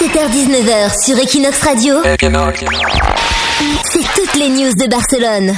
17h-19h sur Equinox Radio, c'est toutes les news de Barcelone.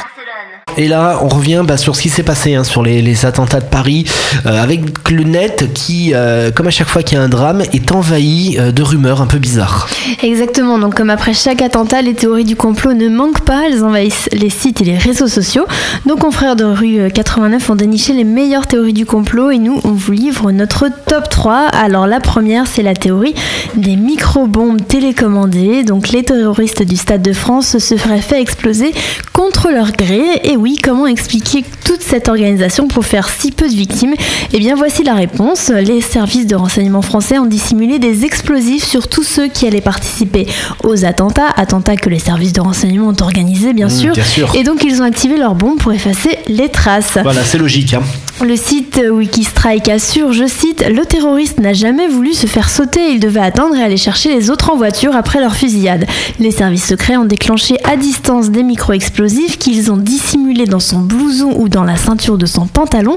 Et là, on revient bah, sur ce qui s'est passé hein, sur les, attentats de Paris, euh, avec le net qui, euh, comme à chaque fois qu'il y a un drame, est envahi euh, de rumeurs un peu bizarres. Exactement, donc comme après chaque attentat, les théories du complot ne manquent pas, elles envahissent les sites et les réseaux sociaux. Nos confrères de rue 89 ont déniché les meilleures théories du complot et nous, on vous livre notre top 3. Alors la première, c'est la théorie des micro-bombes télécommandées. Donc les terroristes du Stade de France se feraient fait exploser contre leur gré. Oui, comment expliquer toute cette organisation pour faire si peu de victimes? Eh bien voici la réponse. Les services de renseignement français ont dissimulé des explosifs sur tous ceux qui allaient participer aux attentats, attentats que les services de renseignement ont organisés bien Mmh, sûr. bien sûr. Et donc ils ont activé leurs bombes pour effacer les traces. Voilà, c'est logique. Hein. Le site Wikistrike assure, je cite, Le terroriste n'a jamais voulu se faire sauter, il devait attendre et aller chercher les autres en voiture après leur fusillade. Les services secrets ont déclenché à distance des micro-explosifs qu'ils ont dissimulés dans son blouson ou dans la ceinture de son pantalon,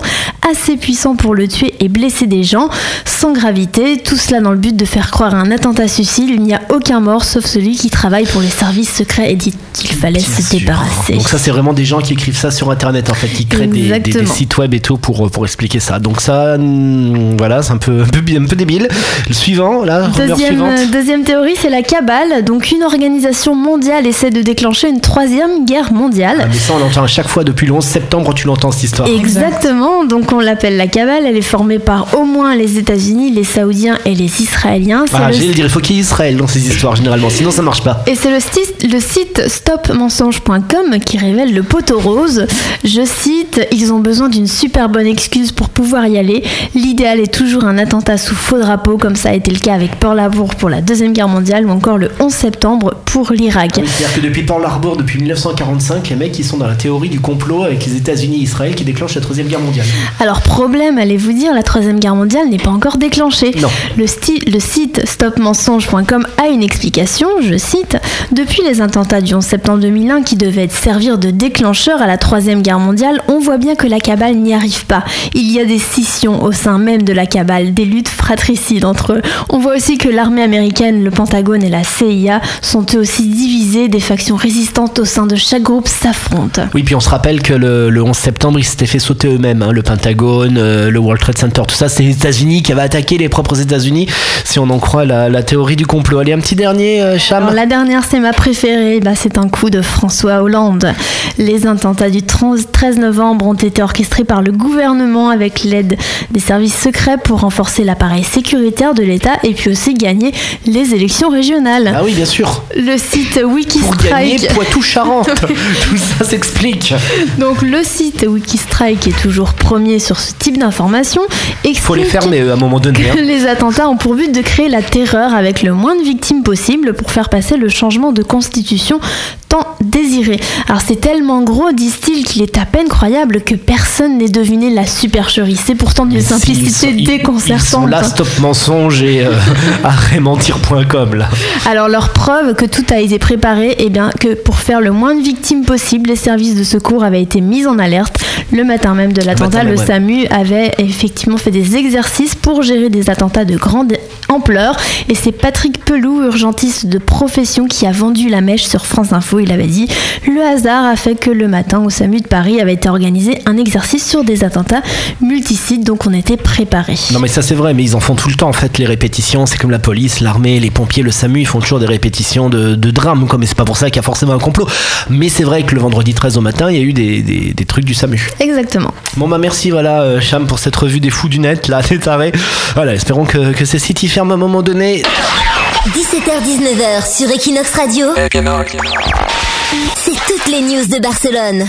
assez puissants pour le tuer et blesser des gens, sans gravité, tout cela dans le but de faire croire à un attentat suicide. Il n'y a aucun mort sauf celui qui travaille pour les services secrets et dit qu'il fallait Bien se sûr. débarrasser. Donc ça, c'est vraiment des gens qui écrivent ça sur Internet, en fait, qui créent des, des- des Exactement. sites web et tout pour, pour expliquer ça. Donc ça, hmm, voilà, c'est un peu, un, peu, bi- un peu débile. Le suivant, là, Deuxième, euh, deuxième théorie, c'est la cabale. Donc une organisation mondiale essaie de déclencher une troisième guerre mondiale. Ah, mais ça, on l'entend à chaque fois depuis le 11 septembre, tu l'entends cette histoire. Exactement, donc on l'appelle la cabale, elle est formée par au moins les États-Unis, les Saoudiens et les Israéliens. Ah, le- dire, il faut qu'il y ait Israël dans ces histoires, généralement, sinon ça marche pas. Et c'est le, site stopmensonge.com qui révèle le poteau rose. Je cite Ils ont besoin d'une super bonne excuse pour pouvoir y aller. L'idéal est toujours un attentat sous faux drapeau, comme ça a été le cas avec Pearl Harbor pour la Deuxième Guerre mondiale ou encore le 11 septembre pour l'Irak. Oui, C'est-à-dire que depuis Pearl Harbor, depuis 1945, les mecs ils sont dans la théorie du complot avec les États-Unis et Israël qui déclenchent la Troisième Guerre mondiale. Alors problème, allez vous dire, la Troisième Guerre mondiale n'est pas encore déclenchée. Non. Le, le site stopmensonge.com a une explication, je cite, Depuis les attentats du 11 septembre 2001 qui devaient servir de déclencheur à la Troisième Guerre mondiale, on voit bien que la cabale n'y arrive pas. Il y a des scissions au sein même de la cabale, des luttes fratricides entre eux. On voit aussi que l'armée américaine, le Pentagone et la CIA sont eux aussi divisés, des factions résistantes au sein de chaque groupe s'affrontent. Oui, puis on se rappelle que le, le 11 septembre, ils s'étaient fait sauter eux-mêmes, hein, le Pentagone, euh, le World Trade Center, tout ça, c'est les États-Unis qui avaient attaqué les propres États-Unis, si on en croit la, la théorie du complot. Allez, un petit dernier, euh, Cham Alors, la dernière, c'est ma préférée. Bah, c'est un coup de François Hollande. Les attentats du 30 13 novembre ont été orchestrés par le gouvernement avec l'aide des services secrets pour renforcer l'appareil sécuritaire de l'État et puis aussi gagner les élections régionales. Ah oui, bien sûr. Le site Pour gagner Wikistrike. Poitou-Charentes. tout ça s'explique. Donc le site Wikistrike est toujours premier sur ce type d'informations. Faut les fermer eux, à un moment donné. hein. les attentats ont pour but de créer la terreur avec le moins de victimes possible pour faire passer le changement de constitution tant Alors c'est tellement gros, disent-ils, qu'il est à peine croyable que personne n'ait deviné la supercherie. C'est pourtant d'une simplicité ils sont- ils- Ils sont déconcertante. là, stop mensonge et euh, arrêtmentir.com là. Alors leur preuve que tout a été préparé, et bien que pour faire le moins de victimes possible, les services de secours avaient été mis en alerte. Le matin même de l'attentat, le ouais. SAMU avait effectivement fait des exercices pour gérer des attentats de grande ampleur. Et c'est Patrick Pelou, urgentiste de profession, qui a vendu la mèche sur France Info. Il avait dit Le hasard a fait que le matin au SAMU de Paris avait été organisé un exercice sur des attentats multisites, donc on était préparés. Non mais ça c'est vrai, mais ils en font tout le temps en fait les répétitions. C'est comme la police, l'armée, les pompiers, le SAMU, ils font toujours des répétitions de, de drames. Comme mais c'est pas pour ça qu'il y a forcément un complot. Mais c'est vrai que le vendredi 13 au matin, il y a eu des, des- des trucs du SAMU. Exactement. Bon bah merci voilà euh, Cham pour cette revue des fous du net là, des tarés. Voilà, espérons que, que ces sites y ferment à un moment donné. 17h-19h sur Equinox Radio, c'est toutes les news de Barcelone.